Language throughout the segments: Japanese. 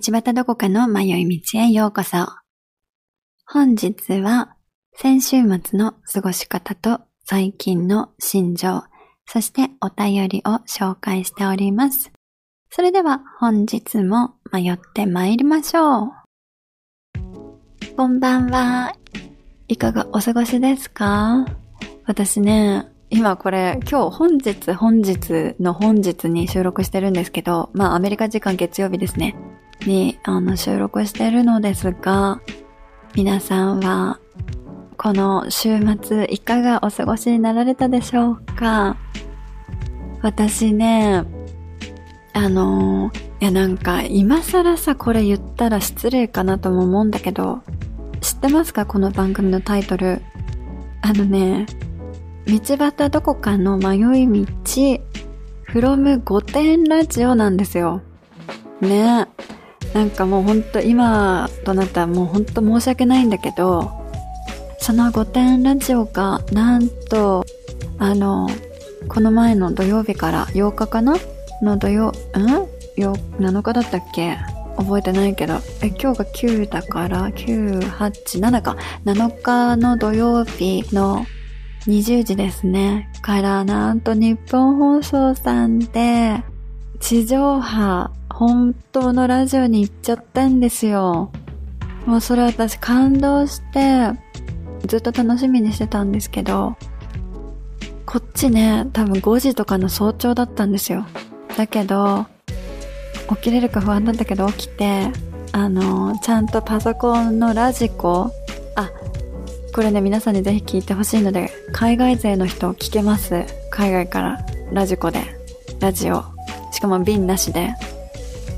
道端どこかの迷い道へようこそ。本日は先週末の過ごし方と最近の心情、そしてお便りを紹介しております。それでは本日も迷って参りましょう。こんばんは。いかがお過ごしですか？私ね、今これ今日本日本日の本日に収録してるんですけど、まあアメリカ時間月曜日ですね。にあの収録してるのですが、皆さんはこの週末いかがお過ごしになられたでしょうか？私ね、あのいやなんか今更さこれ言ったら失礼かなとも思うんだけど、知ってますか？この番組のタイトル。あのね、道端どこかの迷い道、from 御殿ラジオなんですよ。ねなんかもうほんと今となったらもうほんと申し訳ないんだけど、その御殿ラジオがなんと、あの、この前の土曜日から8日かな？の土曜、ん、7日だったっけ？覚えてないけど、え、今日が9だから、9、8、7か。7日の土曜日の20時ですね。からなんと日本放送さんで地上波本当のラジオに行っちゃったんですよ。もうそれ私感動してずっと楽しみにしてたんですけど、こっちね、多分5時とかの早朝だったんですよ。だけど、起きれるか不安だったけど起きて、あの、ちゃんとパソコンのラジコ、あ、これね、皆さんにぜひ聞いてほしいので、海外勢の人聞けます？海外からラジコで、ラジオ。しかも瓶なしで。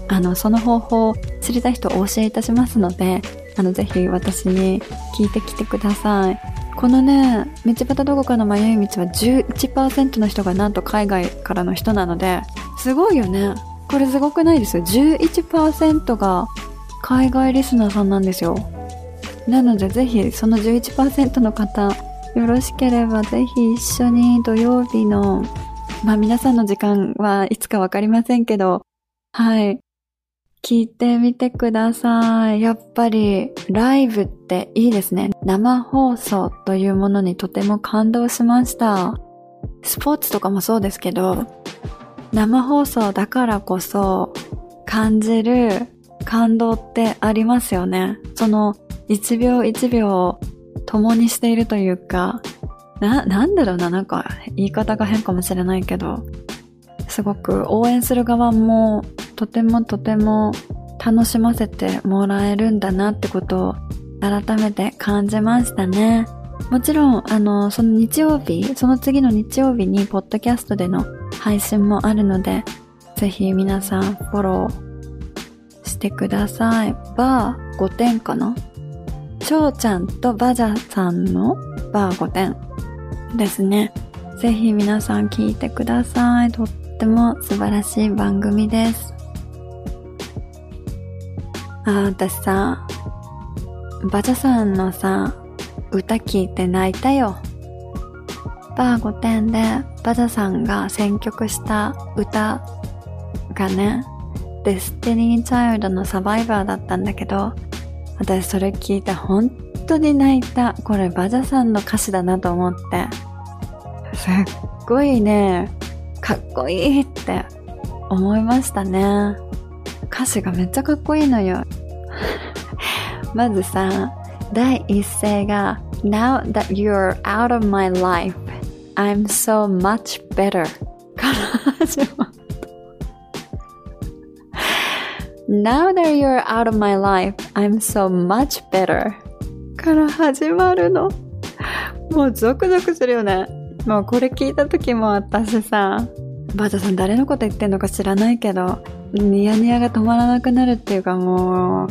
あの、その方法を知りたい人お教えいたしますので、あの、ぜひ私に聞いてきてください。このね、道端どこかの迷い道は11%の人がなんと海外からの人なので、すごいよね。これすごくないですよ。11%が海外リスナーさんなんですよ。なのでぜひその11%の方、よろしければぜひ一緒に土曜日の、まあ皆さんの時間はいつかわかりませんけど、はい。聞いてみてください。やっぱりライブっていいですね。生放送というものにとても感動しました。スポーツとかもそうですけど、生放送だからこそ感じる感動ってありますよね。その一秒一秒を共にしているというか、な、なんだろうな、なんか言い方が変かもしれないけど、すごく応援する側もとてもとても楽しませてもらえるんだなってことを改めて感じましたね。もちろん、あの、その日曜日、その次の日曜日にポッドキャストでの配信もあるので、ぜひ皆さんフォローしてください。バー5点かな？翔ちゃんとバジャさんのバー5点ですね。ぜひ皆さん聞いてください。とっても素晴らしい番組です。あ、私さ、バジャさんのさ、歌聞いて泣いたよ。バー5点でバジャさんが選曲した歌がね、デスティニー・チャイルドのサバイバーだったんだけど、私それ聞いて本当に泣いた。これバジャさんの歌詞だなと思って。すっごいね、かっこいいって思いましたね。歌詞がめっちゃかっこいいのよ。まずさ、第一声が Now that you're out of my life, I'm so much better から始まる。Now that you're out of my life, I'm so much better. から始まるの。もうゾクゾクするよね。もうこれ聞いた時も私さ、バータさん誰のこと言ってんのか知らないけど、ニヤニヤが止まらなくなるっていうかも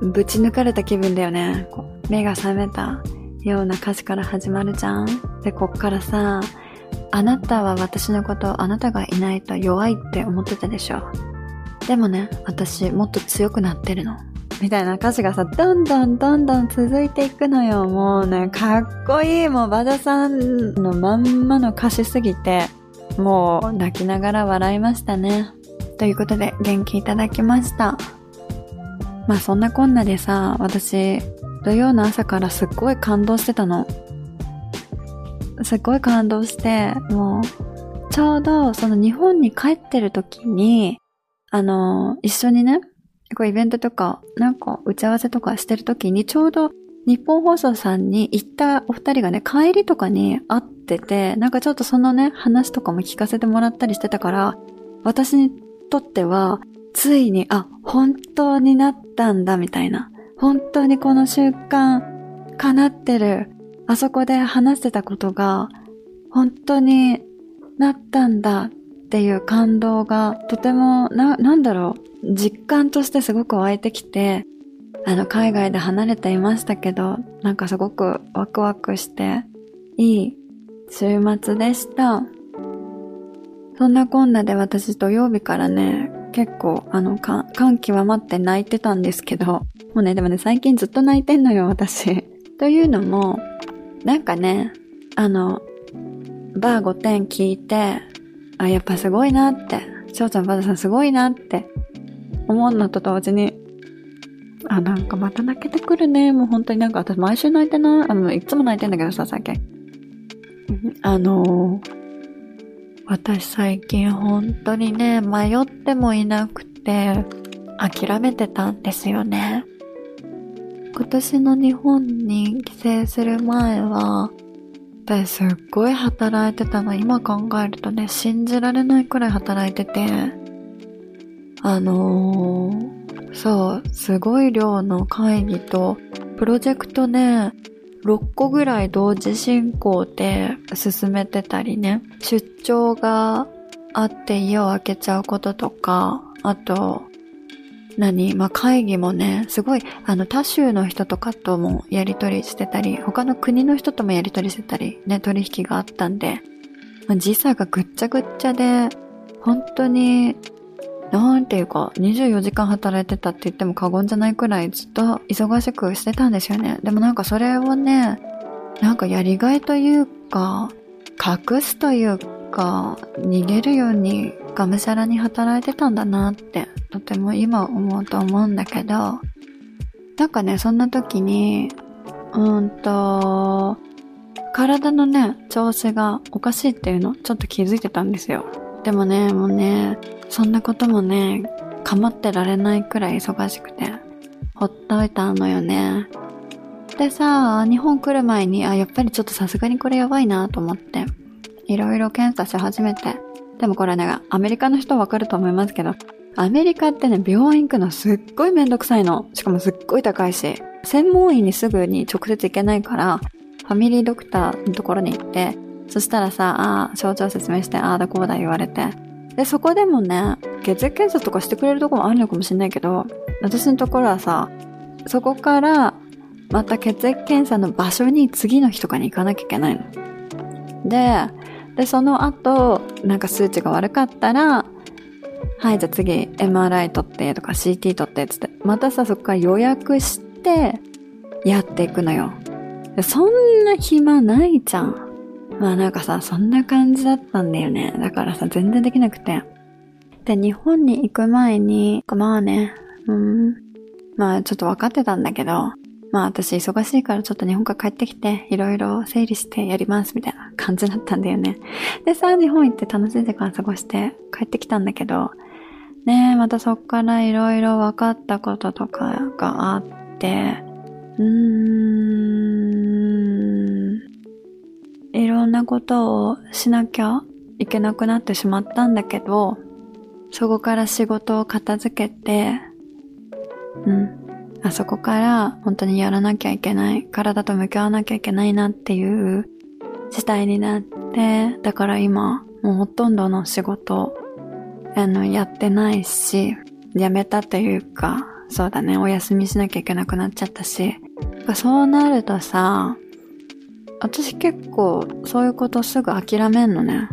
う、ぶち抜かれた気分だよね。目が覚めたような歌詞から始まるじゃん。で、こっからさ、あなたは私のことあなたがいないと弱いって思ってたでしょ。でもね、私もっと強くなってるの。みたいな歌詞がさ、どんどんどんどん続いていくのよ。もうね、かっこいい。もうバダさんのまんまの歌詞すぎて、もう泣きながら笑いましたね。ということで元気いただきました。まあそんなこんなでさ、私、土曜の朝からすっごい感動してたの。すっごい感動して、もう、ちょうどその日本に帰ってる時に、あの、一緒にね、こうイベントとか、なんか打ち合わせとかしてる時に、ちょうど日本放送さんに行ったお二人がね、帰りとかに会ってて、なんかちょっとそのね、話とかも聞かせてもらったりしてたから、私にとっては、ついに、あ、本当になったんだ、みたいな。本当にこの習慣、叶ってる。あそこで話してたことが、本当になったんだっていう感動が、とても、な、なんだろう、実感としてすごく湧いてきて、あの、海外で離れていましたけど、なんかすごくワクワクして、いい週末でした。そんなこんなで私土曜日からね、結構、あの、か、感極まって泣いてたんですけど、もうね、でもね、最近ずっと泣いてんのよ、私。というのも、なんかね、あの、バー5点聞いて、あ、やっぱすごいなって、翔ちゃんバーさんすごいなって思うのと同時に、あ、なんかまた泣けてくるね。もう本当になんか私毎週泣いてない。あの、いつも泣いてんだけどさ、最近。あの私最近本当にね、迷ってもいなくて、諦めてたんですよね。今年の日本に帰省する前は、私すっごい働いてたの。今考えるとね、信じられないくらい働いてて、あのーそう、すごい量の会議と、プロジェクトね、6個ぐらい同時進行で進めてたりね、出張があって家を開けちゃうこととか、あと、何？まあ、会議もね、すごい、あの、他州の人とかともやりとりしてたり、他の国の人ともやりとりしてたり、ね、取引があったんで、まあ、時差がぐっちゃぐっちゃで、本当になんていうか、24時間働いてたって言っても過言じゃないくらいずっと忙しくしてたんですよね。でもなんかそれをね、なんかやりがいというか、隠すというか、逃げるようにがむしゃらに働いてたんだなって、とても今思うと思うんだけど、なんかね、そんな時に、うんと、体のね、調子がおかしいっていうの、ちょっと気づいてたんですよ。でもね、もうね、そんなこともね、構ってられないくらい忙しくて、ほっといたのよね。でさ、日本来る前に、あ、やっぱりちょっとさすがにこれやばいなと思って、いろいろ検査し始めて、でもこれね、アメリカの人わかると思いますけど、アメリカってね、病院行くのすっごいめんどくさいの。しかもすっごい高いし、専門医にすぐに直接行けないから、ファミリードクターのところに行って、そしたらさ、ああ、症状説明して、ああだこうだ言われて、で、そこでもね、血液検査とかしてくれるとこもあるのかもしれないけど、私のところはさ、そこからまた血液検査の場所に次の日とかに行かなきゃいけないの。で、で、その後、なんか数値が悪かったら、はい、じゃあ次 MRI 取ってとか CT 取ってつって、またさ、そこから予約して、やっていくのよ。そんな暇ないじゃん。まあなんかさ、そんな感じだったんだよね。だからさ、全然できなくて。で、日本に行く前に、まあね、うん、まあちょっと分かってたんだけど、まあ私忙しいからちょっと日本から帰ってきて、いろいろ整理してやりますみたいな感じだったんだよね。でさあ、日本行って楽しい時間過ごして帰ってきたんだけど、ねえ、またそっからいろいろ分かったこととかがあって、うーん、いろんなことをしなきゃいけなくなってしまったんだけど、そこから仕事を片付けて、うん。あそこから本当にやらなきゃいけない、体と向き合わなきゃいけないなっていう事態になって、だから今、もうほとんどの仕事、あの、やってないし、辞めたというか、そうだね、お休みしなきゃいけなくなっちゃったし、そうなるとさ、私結構そういうことすぐ諦めんのね。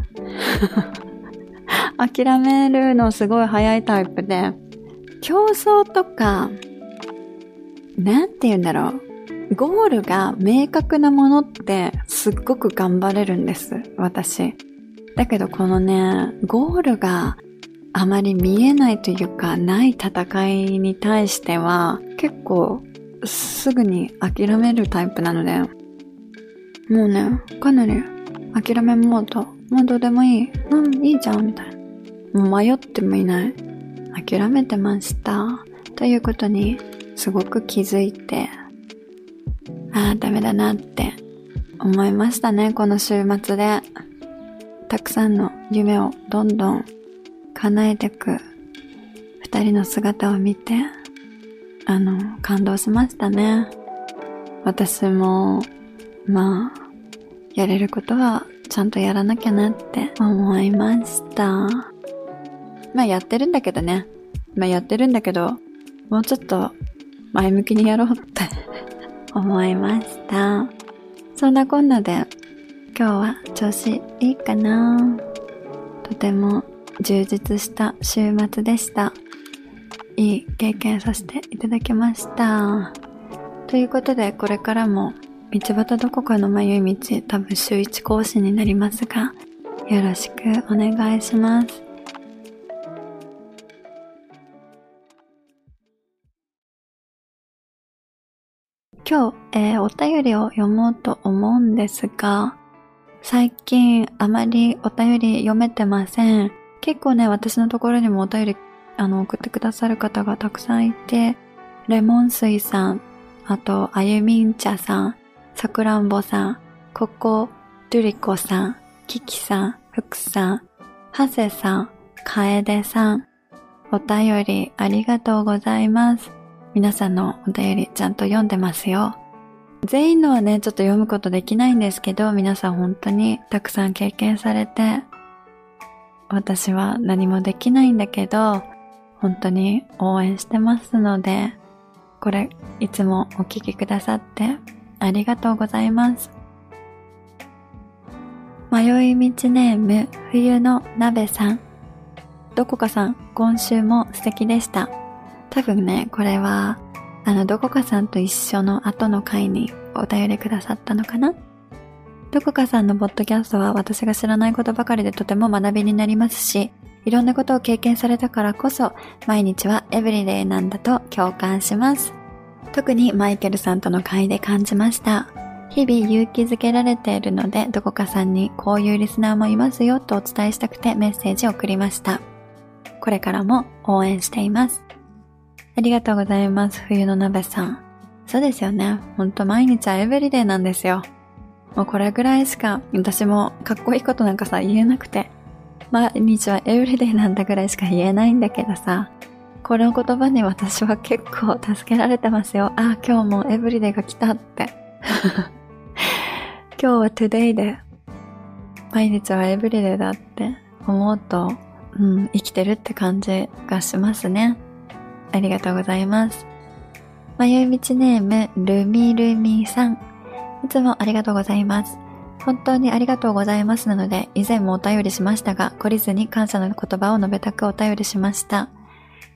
諦めるのすごい早いタイプで、競争とか、なんて言うんだろう。ゴールが明確なものってすっごく頑張れるんです、私。だけどこのね、ゴールがあまり見えないというか、ない戦いに対しては、結構、すぐに諦めるタイプなので、もうね、かなり諦めモード、もうどうでもいい、うん、いいじゃん、みたいな。もう迷ってもいない。諦めてました。ということに、すごく気づいて、ああ、ダメだなって思いましたね、この週末で。たくさんの夢をどんどん叶えてく二人の姿を見て、あの、感動しましたね。私も、まあ、やれることはちゃんとやらなきゃなって思いました。まあやってるんだけどね。まあやってるんだけど、もうちょっと前向きにやろうって 思いました。そんなこんなで今日は調子いいかなとても充実した週末でした。いい経験させていただきました。ということで、これからも道端どこかの迷い道、多分週1講師になりますが、よろしくお願いします。今日、えー、お便りを読もうと思うんですが、最近あまりお便り読めてません。結構ね、私のところにもお便りあの送ってくださる方がたくさんいて、レモン水さん、あと、あゆみん茶さん、さくらんぼさん、ここ、ドゥリコさん、キキさん、ふくさん、はせさん、かえでさん、お便りありがとうございます。皆さんのお便りちゃんと読んでますよ。全員のはね、ちょっと読むことできないんですけど、皆さん本当にたくさん経験されて、私は何もできないんだけど、本当に応援してますので、これ、いつもお聞きくださってありがとうございます。迷い道ネーム、冬の鍋さん。どこかさん、今週も素敵でした。多分ね、これはあの、どこかさんと一緒の後の回にお便りくださったのかな？どこかさんのポッドキャストは私が知らないことばかりでとても学びになりますし、いろんなことを経験されたからこそ、毎日はエブリデイなんだと共感します。特にマイケルさんとの会で感じました。日々勇気づけられているので、どこかさんにこういうリスナーもいますよとお伝えしたくてメッセージを送りました。これからも応援しています。ありがとうございます。冬の鍋さん。そうですよね。ほんと毎日は everyday なんですよ。もうこれぐらいしか私もかっこいいことなんかさ言えなくて。毎日は everyday なんだぐらいしか言えないんだけどさ。この言葉に私は結構助けられてますよ。あ、今日も everyday が来たって。今日は today で、毎日はエブリデイだって思うと、うん、生きてるって感じがしますね。ありがとうございます。迷い道ネーム、ルミルミさん。いつもありがとうございます。本当にありがとうございますなので、以前もお便りしましたが、懲りずに感謝の言葉を述べたくお便りしました。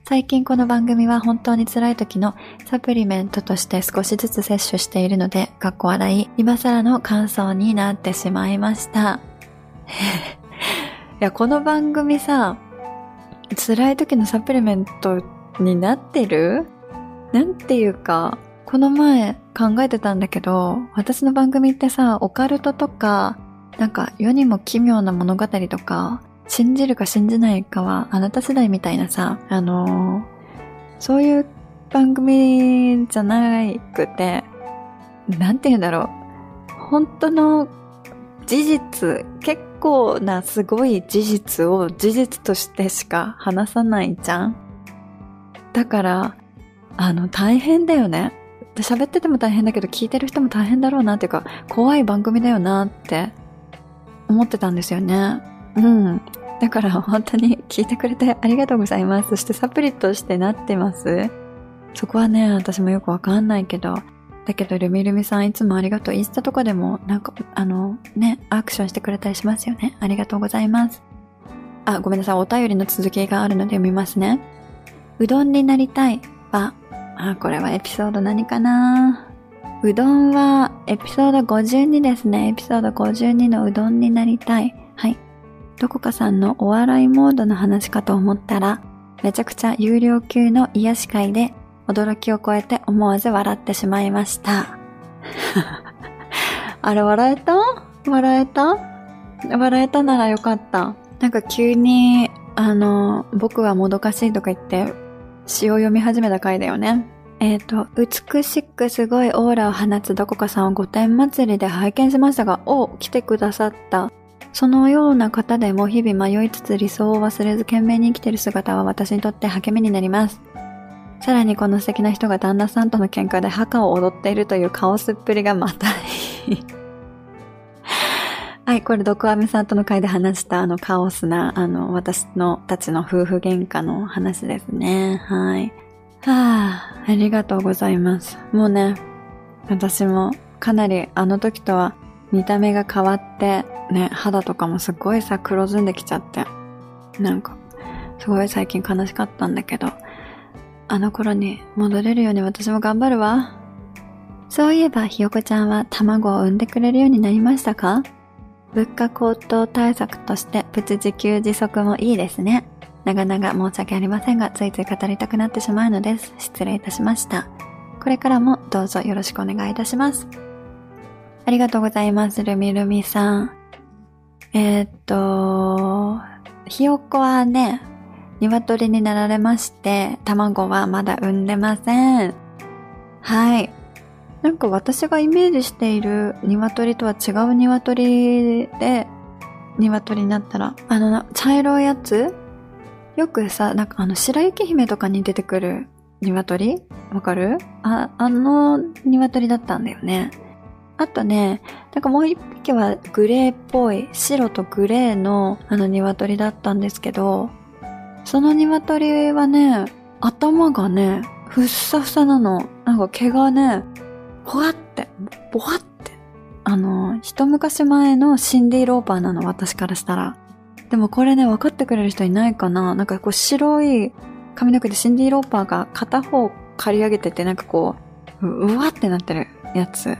最近この番組は本当に辛い時のサプリメントとして少しずつ摂取しているので、かっこ笑い、今更の感想になってしまいました。いや、この番組さ、辛い時のサプリメントになってる？なんていうか、この前考えてたんだけど、私の番組ってさ、オカルトとか、なんか世にも奇妙な物語とか、信じるか信じないかはあなた世代みたいなさ、あのー、そういう番組じゃなくて、なんて言うんだろう。本当の事実、結構なすごい事実を事実としてしか話さないじゃんだから、あの、大変だよね。喋ってても大変だけど、聞いてる人も大変だろうなっていうか、怖い番組だよなって思ってたんですよね。うん。だから本当に聞いてくれてありがとうございます。そしてサプリとしてなってます。そこはね、私もよくわかんないけど、だけどルミルミさんいつもありがとう。インスタとかでもなんか、あの、ね、アクションしてくれたりしますよね。ありがとうございます。あ、ごめんなさい。お便りの続きがあるので読みますね。うどんになりたいは、あ、これはエピソード何かなうどんはエピソード52ですね。エピソード52のうどんになりたい。はい。どこかさんのお笑いモードの話かと思ったら、めちゃくちゃ有料級の癒し会で驚きを超えて思わず笑ってしまいました。あれ笑えた？笑えた？笑えたならよかった。なんか急に、あの、僕はもどかしいとか言って、詩を読み始めた回だよね。えっ、ー、と、美しくすごいオーラを放つどこかさんを御殿祭りで拝見しましたが、お、来てくださった。そのような方でも日々迷いつつ理想を忘れず懸命に生きている姿は私にとって励みになります。さらにこの素敵な人が旦那さんとの喧嘩で墓を踊っているというカオスっぷりがまたいい。はい、これ、毒アメさんとの会で話したあのカオスな、あの、私のたちの夫婦喧嘩の話ですね。はい。はあ、ありがとうございます。もうね、私もかなりあの時とは見た目が変わって、ね、肌とかもすごいさ、黒ずんできちゃって。なんか、すごい最近悲しかったんだけど、あの頃に戻れるように私も頑張るわ。そういえばひよこちゃんは卵を産んでくれるようになりましたか？物価高騰対策としてプチ自給自足もいいですね。長々申し訳ありませんが、ついつい語りたくなってしまうのです。失礼いたしました。これからもどうぞよろしくお願いいたします。ありがとうございます、ルミルミさん。えー、っと、ひよこはね、鶏になられまして、卵はまだ産んでません。はい。なんか私がイメージしている鶏とは違う鶏で、鶏になったら、あの、茶色いやつ？よくさ、なんかあの、白雪姫とかに出てくる鶏？わかる？あ、あの鶏だったんだよね。あとね、なんかもう一匹はグレーっぽい、白とグレーのあの鶏だったんですけど、その鶏はね、頭がね、ふっさふさなの。なんか毛がね、ほわって、ぼわって。あの、一昔前のシンディ・ローパーなの、私からしたら。でもこれね、分かってくれる人いないかななんかこう白い髪の毛でシンディ・ローパーが片方刈り上げてて、なんかこう、うわってなってるやつ。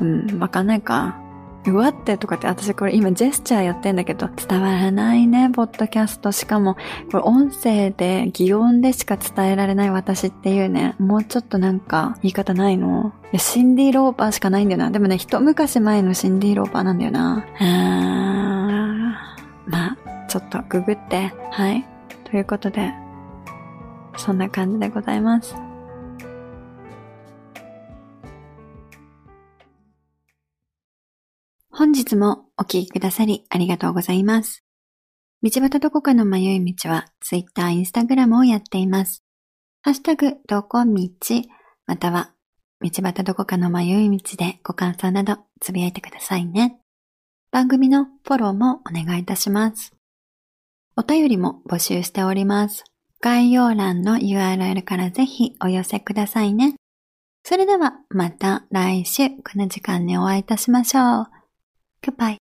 うん、わかんないか。うわってとかって私これ今ジェスチャーやってんだけど伝わらないね、ポッドキャスト。しかもこれ音声で擬音でしか伝えられない私っていうね、もうちょっとなんか言い方ないの？いや、シンディー・ローパーしかないんだよな。でもね、一昔前のシンディー・ローパーなんだよな。あーまあ、ちょっとググって。はい。ということで、そんな感じでございます。本日もお聴きくださりありがとうございます。道端どこかの迷い道は Twitter、Instagram をやっています。ハッシュタグ、どこ道、または道端どこかの迷い道でご感想などつぶやいてくださいね。番組のフォローもお願いいたします。お便りも募集しております。概要欄の URL からぜひお寄せくださいね。それではまた来週この時間にお会いいたしましょう。Goodbye.